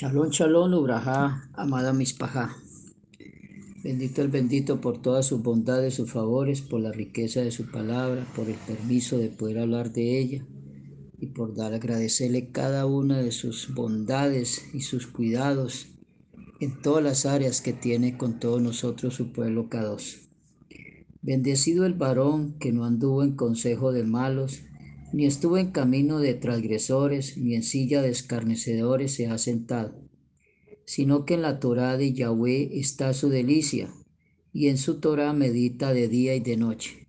Shalom, shalom, Ubrajá, amada Mispajá. Bendito el bendito por todas sus bondades, sus favores, por la riqueza de su palabra, por el permiso de poder hablar de ella y por dar agradecerle cada una de sus bondades y sus cuidados en todas las áreas que tiene con todos nosotros su pueblo K2. Bendecido el varón que no anduvo en consejo de malos, ni estuvo en camino de transgresores, ni en silla de escarnecedores se ha sentado, sino que en la Torá de Yahweh está su delicia, y en su Torá medita de día y de noche.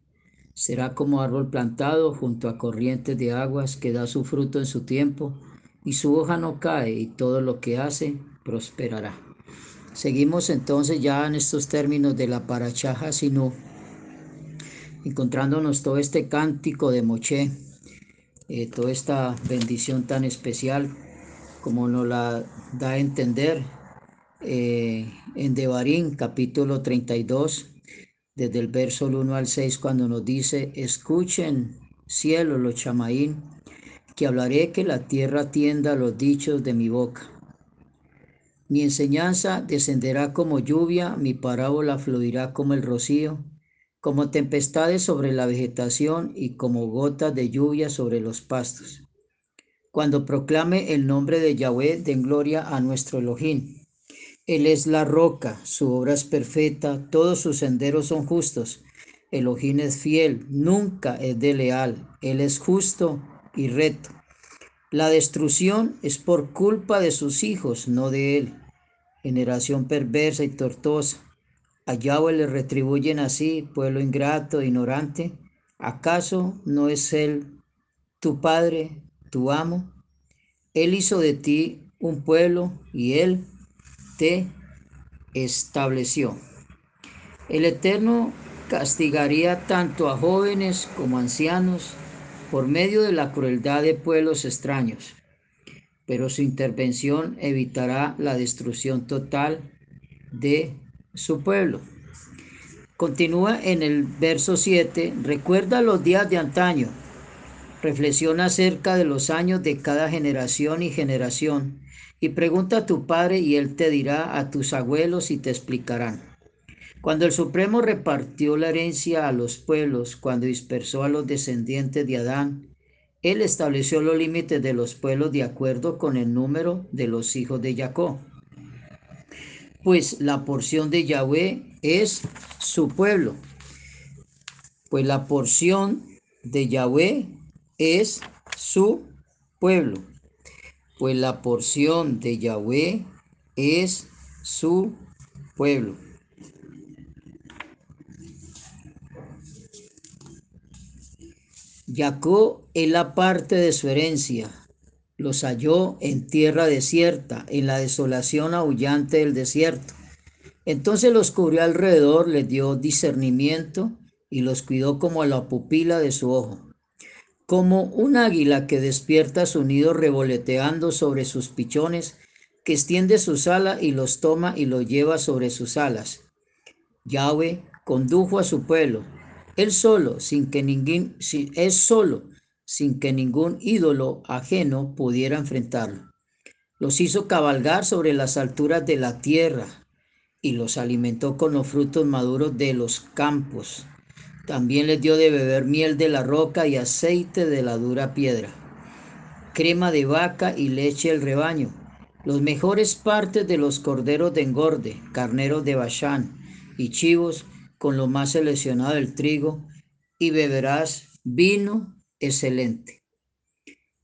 Será como árbol plantado junto a corrientes de aguas que da su fruto en su tiempo, y su hoja no cae, y todo lo que hace prosperará. Seguimos entonces ya en estos términos de la parachaja Sinú, encontrándonos todo este cántico de Moché, eh, toda esta bendición tan especial como nos la da a entender eh, en Devarim capítulo 32 desde el verso 1 al 6 cuando nos dice escuchen cielo los chamaín que hablaré que la tierra atienda los dichos de mi boca. Mi enseñanza descenderá como lluvia mi parábola fluirá como el rocío como tempestades sobre la vegetación y como gotas de lluvia sobre los pastos. Cuando proclame el nombre de Yahweh, den gloria a nuestro Elohim. Él es la roca, su obra es perfecta, todos sus senderos son justos. Elohim es fiel, nunca es de leal, Él es justo y recto. La destrucción es por culpa de sus hijos, no de Él. Generación perversa y tortuosa a Yahweh le retribuyen así, pueblo ingrato, ignorante. ¿Acaso no es Él tu Padre, tu amo? Él hizo de ti un pueblo y Él te estableció. El Eterno castigaría tanto a jóvenes como ancianos por medio de la crueldad de pueblos extraños, pero su intervención evitará la destrucción total de su pueblo. Continúa en el verso 7, recuerda los días de antaño, reflexiona acerca de los años de cada generación y generación, y pregunta a tu padre y él te dirá a tus abuelos y te explicarán. Cuando el Supremo repartió la herencia a los pueblos, cuando dispersó a los descendientes de Adán, él estableció los límites de los pueblos de acuerdo con el número de los hijos de Jacob pues la porción de Yahweh es su pueblo. Pues la porción de Yahweh es su pueblo. Pues la porción de Yahweh es su pueblo. Jacob es la parte de su herencia, los halló en tierra desierta, en la desolación aullante del desierto. Entonces los cubrió alrededor, les dio discernimiento y los cuidó como a la pupila de su ojo. Como un águila que despierta su nido revoloteando sobre sus pichones, que extiende sus alas y los toma y los lleva sobre sus alas. Yahweh condujo a su pueblo, él solo, sin que ningún, es solo, sin que ningún ídolo ajeno pudiera enfrentarlo. Los hizo cabalgar sobre las alturas de la tierra y los alimentó con los frutos maduros de los campos. También les dio de beber miel de la roca y aceite de la dura piedra, crema de vaca y leche del rebaño, los mejores partes de los corderos de engorde, carneros de Bashán y chivos con lo más seleccionado del trigo, y beberás vino excelente.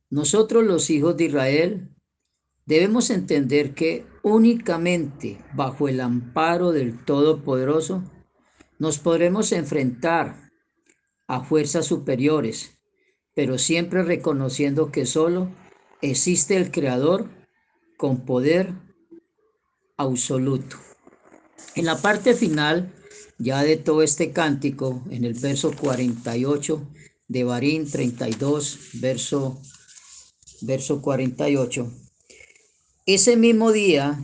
Nosotros los hijos de Israel debemos entender que únicamente bajo el amparo del Todopoderoso nos podremos enfrentar a fuerzas superiores, pero siempre reconociendo que solo existe el Creador con poder absoluto. En la parte final ya de todo este cántico, en el verso 48, de Barín 32, verso, verso 48. Ese mismo día,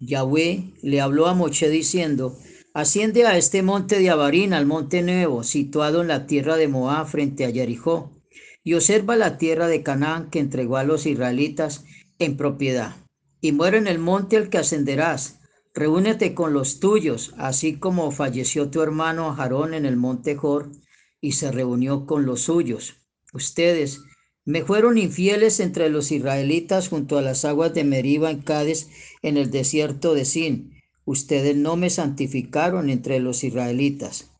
Yahweh le habló a Moche diciendo, asciende a este monte de Abarín, al monte nuevo, situado en la tierra de Moab frente a Jericó, y observa la tierra de Canaán que entregó a los israelitas en propiedad. y muere en el monte al que ascenderás. Reúnete con los tuyos, así como falleció tu hermano Aarón en el monte Jor y se reunió con los suyos. Ustedes me fueron infieles entre los israelitas junto a las aguas de Meriba en Cádiz, en el desierto de Sin. Ustedes no me santificaron entre los israelitas.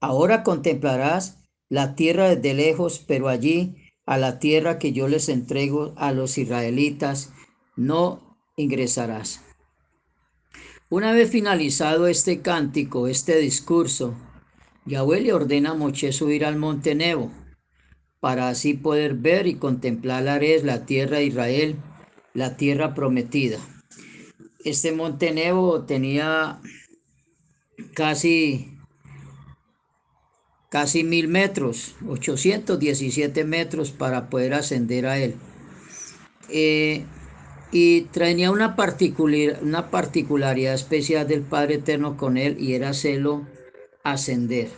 Ahora contemplarás la tierra desde lejos, pero allí, a la tierra que yo les entrego a los israelitas, no ingresarás. Una vez finalizado este cántico, este discurso, Yahweh le ordena a Moche subir al monte Nebo para así poder ver y contemplar la la tierra de Israel, la tierra prometida. Este monte Nebo tenía casi, casi mil metros, 817 metros para poder ascender a él. Eh, y tenía una, particular, una particularidad especial del Padre Eterno con él y era hacerlo ascender.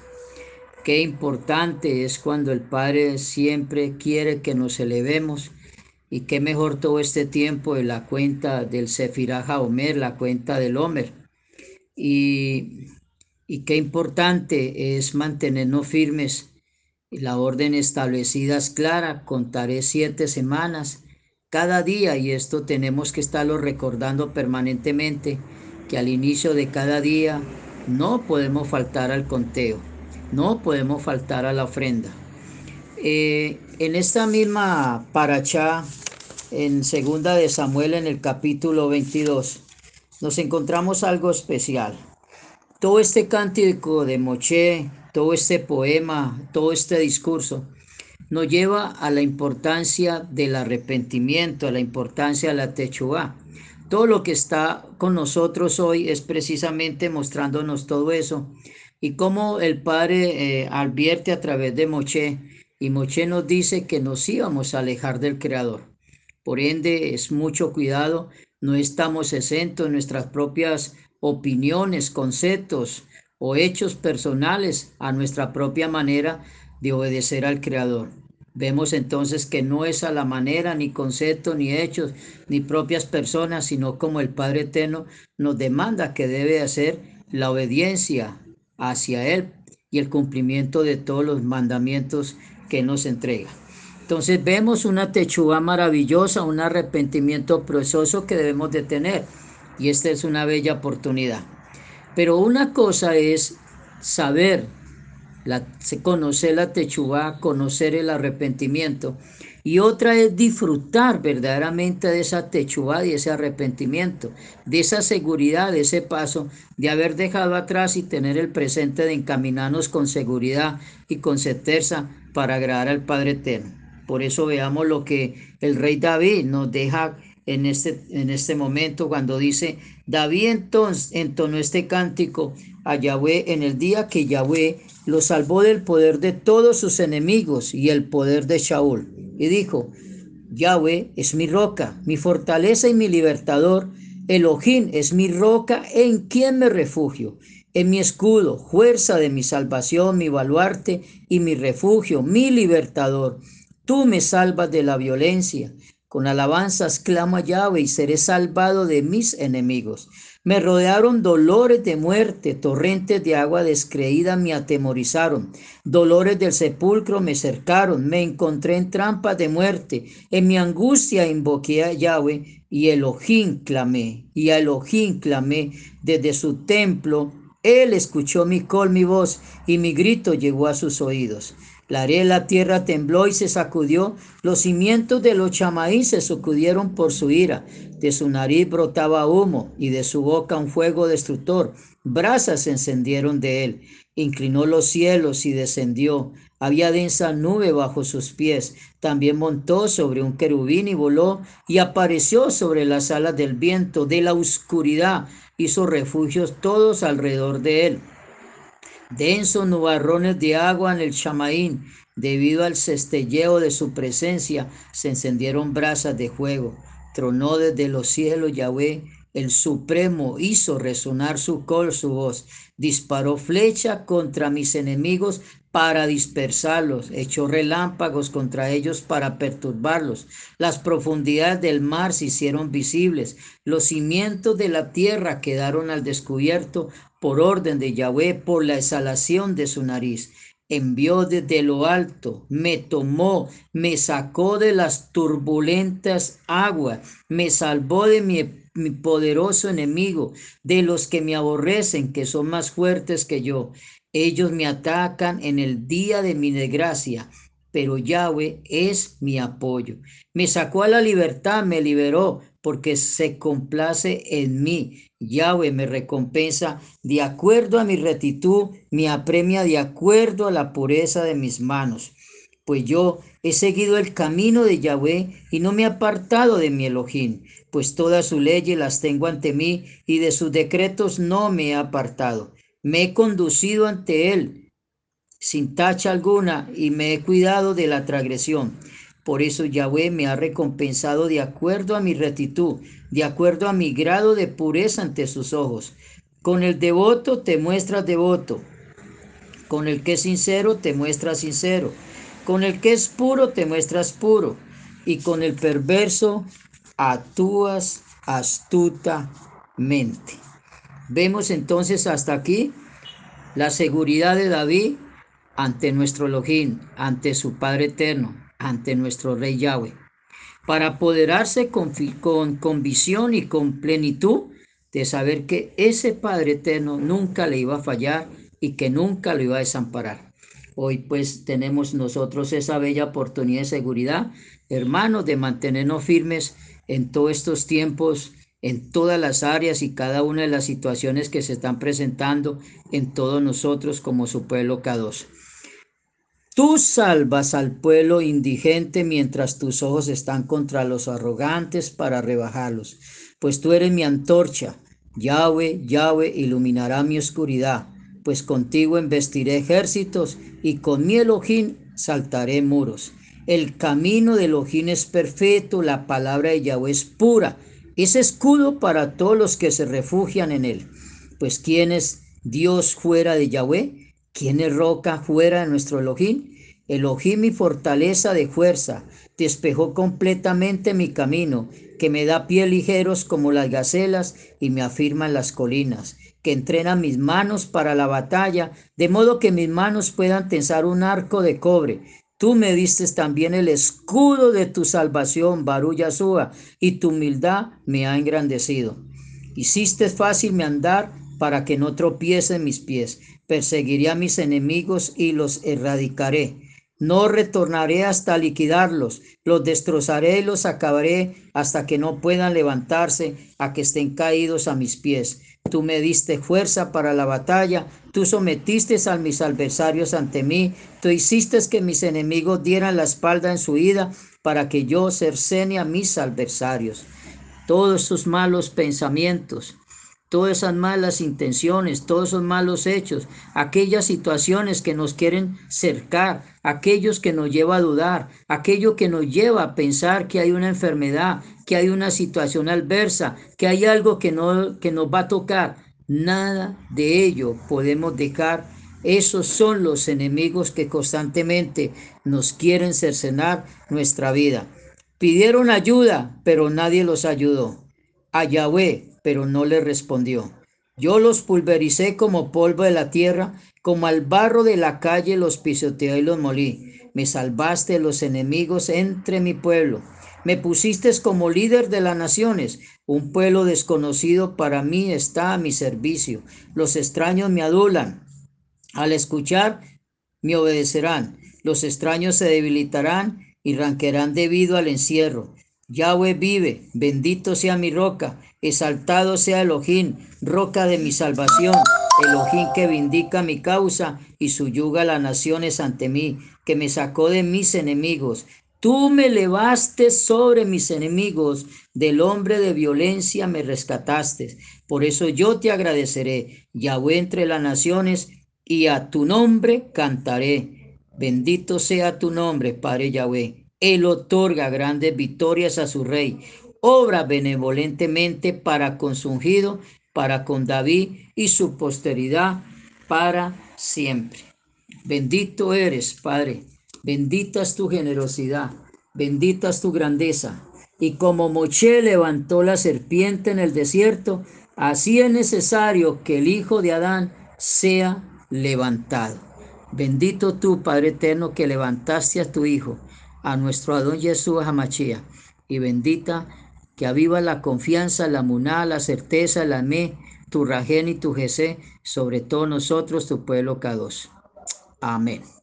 Qué importante es cuando el Padre siempre quiere que nos elevemos y qué mejor todo este tiempo de la cuenta del Sefirah Omer, la cuenta del Homer. Y, y qué importante es mantenernos firmes. La orden establecida es clara, contaré siete semanas cada día y esto tenemos que estarlo recordando permanentemente, que al inicio de cada día no podemos faltar al conteo. No podemos faltar a la ofrenda. Eh, en esta misma paracha, en segunda de Samuel, en el capítulo 22, nos encontramos algo especial. Todo este cántico de Moche, todo este poema, todo este discurso, nos lleva a la importancia del arrepentimiento, a la importancia de la techuá. Todo lo que está con nosotros hoy es precisamente mostrándonos todo eso y cómo el Padre eh, advierte a través de Moche y Moche nos dice que nos íbamos a alejar del Creador. Por ende, es mucho cuidado, no estamos exentos en nuestras propias opiniones, conceptos o hechos personales a nuestra propia manera de obedecer al Creador. Vemos entonces que no es a la manera, ni concepto, ni hechos, ni propias personas, sino como el Padre Eterno nos demanda que debe hacer la obediencia hacia Él y el cumplimiento de todos los mandamientos que nos entrega. Entonces vemos una techuga maravillosa, un arrepentimiento precioso que debemos de tener y esta es una bella oportunidad. Pero una cosa es saber, la, conocer la techuga, conocer el arrepentimiento y otra es disfrutar verdaderamente de esa techubá y ese arrepentimiento, de esa seguridad, de ese paso, de haber dejado atrás y tener el presente de encaminarnos con seguridad y con certeza para agradar al Padre Eterno. Por eso veamos lo que el rey David nos deja en este, en este momento cuando dice, David entonces entonó este cántico a Yahweh en el día que Yahweh lo salvó del poder de todos sus enemigos y el poder de Shaul. Y dijo, Yahweh es mi roca, mi fortaleza y mi libertador. Elohim es mi roca en quien me refugio. En mi escudo, fuerza de mi salvación, mi baluarte y mi refugio, mi libertador. Tú me salvas de la violencia. Con alabanzas clamo a Yahweh y seré salvado de mis enemigos. Me rodearon dolores de muerte, torrentes de agua descreída me atemorizaron, dolores del sepulcro me cercaron, me encontré en trampas de muerte, en mi angustia invoqué a Yahweh y Elohim clamé, y a Elohim clamé desde su templo. Él escuchó mi col, mi voz, y mi grito llegó a sus oídos. La arena la tierra tembló y se sacudió, los cimientos de los chamaín se sacudieron por su ira, de su nariz brotaba humo y de su boca un fuego destructor, brasas se encendieron de él, inclinó los cielos y descendió, había densa nube bajo sus pies, también montó sobre un querubín y voló y apareció sobre las alas del viento, de la oscuridad, hizo refugios todos alrededor de él densos nubarrones de agua en el chamaín. Debido al cestelleo de su presencia, se encendieron brasas de fuego. Tronó desde los cielos Yahweh el Supremo hizo resonar su col, su voz, disparó flecha contra mis enemigos para dispersarlos, echó relámpagos contra ellos para perturbarlos. Las profundidades del mar se hicieron visibles, los cimientos de la tierra quedaron al descubierto por orden de Yahweh, por la exhalación de su nariz envió desde lo alto, me tomó, me sacó de las turbulentas aguas, me salvó de mi, poderoso enemigo, de los que me aborrecen, que son más fuertes que yo. Ellos me atacan en el día de mi desgracia, pero Yahweh es mi apoyo. Me sacó a la libertad, me liberó, porque se complace en mí. Yahweh me recompensa de acuerdo a mi rectitud, me apremia de acuerdo a la pureza de mis manos. Pues yo he seguido el camino de Yahweh y no me he apartado de mi Elohim, pues todas sus leyes las tengo ante mí y de sus decretos no me he apartado. Me he conducido ante él sin tacha alguna y me he cuidado de la transgresión. Por eso Yahweh me ha recompensado de acuerdo a mi rectitud, de acuerdo a mi grado de pureza ante sus ojos. Con el devoto te muestras devoto, con el que es sincero te muestras sincero, con el que es puro te muestras puro, y con el perverso actúas astutamente. Vemos entonces hasta aquí la seguridad de David ante nuestro Elohim, ante su Padre Eterno, ante nuestro Rey Yahweh, para apoderarse con, con, con visión y con plenitud de saber que ese Padre Eterno nunca le iba a fallar y que nunca lo iba a desamparar. Hoy pues tenemos nosotros esa bella oportunidad de seguridad, hermanos, de mantenernos firmes en todos estos tiempos, en todas las áreas y cada una de las situaciones que se están presentando en todos nosotros como su pueblo K2. Tú salvas al pueblo indigente mientras tus ojos están contra los arrogantes para rebajarlos. Pues tú eres mi antorcha. Yahweh, Yahweh iluminará mi oscuridad. Pues contigo embestiré ejércitos y con mi Elohim saltaré muros. El camino de Elohim es perfecto, la palabra de Yahweh es pura. Es escudo para todos los que se refugian en él. Pues ¿quién es Dios fuera de Yahweh? ¿Quién es roca fuera de nuestro Elohim? Elohim mi fortaleza de fuerza, despejó completamente mi camino, que me da pies ligeros como las gacelas y me afirma en las colinas, que entrena mis manos para la batalla, de modo que mis manos puedan tensar un arco de cobre. Tú me diste también el escudo de tu salvación, Barulla y tu humildad me ha engrandecido. Hiciste fácil mi andar para que no tropiecen mis pies. Perseguiré a mis enemigos y los erradicaré. No retornaré hasta liquidarlos, los destrozaré y los acabaré hasta que no puedan levantarse, a que estén caídos a mis pies. Tú me diste fuerza para la batalla, tú sometiste a mis adversarios ante mí, tú hiciste que mis enemigos dieran la espalda en su ida para que yo cercene a mis adversarios. Todos sus malos pensamientos, todas esas malas intenciones, todos esos malos hechos, aquellas situaciones que nos quieren cercar, aquellos que nos lleva a dudar, aquello que nos lleva a pensar que hay una enfermedad, que hay una situación adversa, que hay algo que, no, que nos va a tocar. Nada de ello podemos dejar. Esos son los enemigos que constantemente nos quieren cercenar nuestra vida. Pidieron ayuda, pero nadie los ayudó. A Yahweh, pero no le respondió. Yo los pulvericé como polvo de la tierra, como al barro de la calle los pisoteé y los molí. Me salvaste de los enemigos entre mi pueblo. Me pusiste como líder de las naciones. Un pueblo desconocido para mí está a mi servicio. Los extraños me adulan. Al escuchar, me obedecerán. Los extraños se debilitarán y ranquearán debido al encierro. Yahweh vive, bendito sea mi roca, exaltado sea Elohim, roca de mi salvación, Elohim que vindica mi causa y suyuga las naciones ante mí, que me sacó de mis enemigos. Tú me levaste sobre mis enemigos, del hombre de violencia me rescataste. Por eso yo te agradeceré, Yahweh entre las naciones, y a tu nombre cantaré. Bendito sea tu nombre, Padre Yahweh. Él otorga grandes victorias a su rey. obra benevolentemente para con su ungido, para con David y su posteridad para siempre. Bendito eres, Padre, bendita es tu generosidad, bendita es tu grandeza. Y como Moche levantó la serpiente en el desierto, así es necesario que el Hijo de Adán sea levantado. Bendito tú, Padre eterno, que levantaste a tu Hijo, a nuestro Adón Jesús Hamachía. Y bendita que aviva la confianza, la muná, la certeza, la me, tu rajén y tu jesé, sobre todos nosotros, tu pueblo Kadosh. Amén.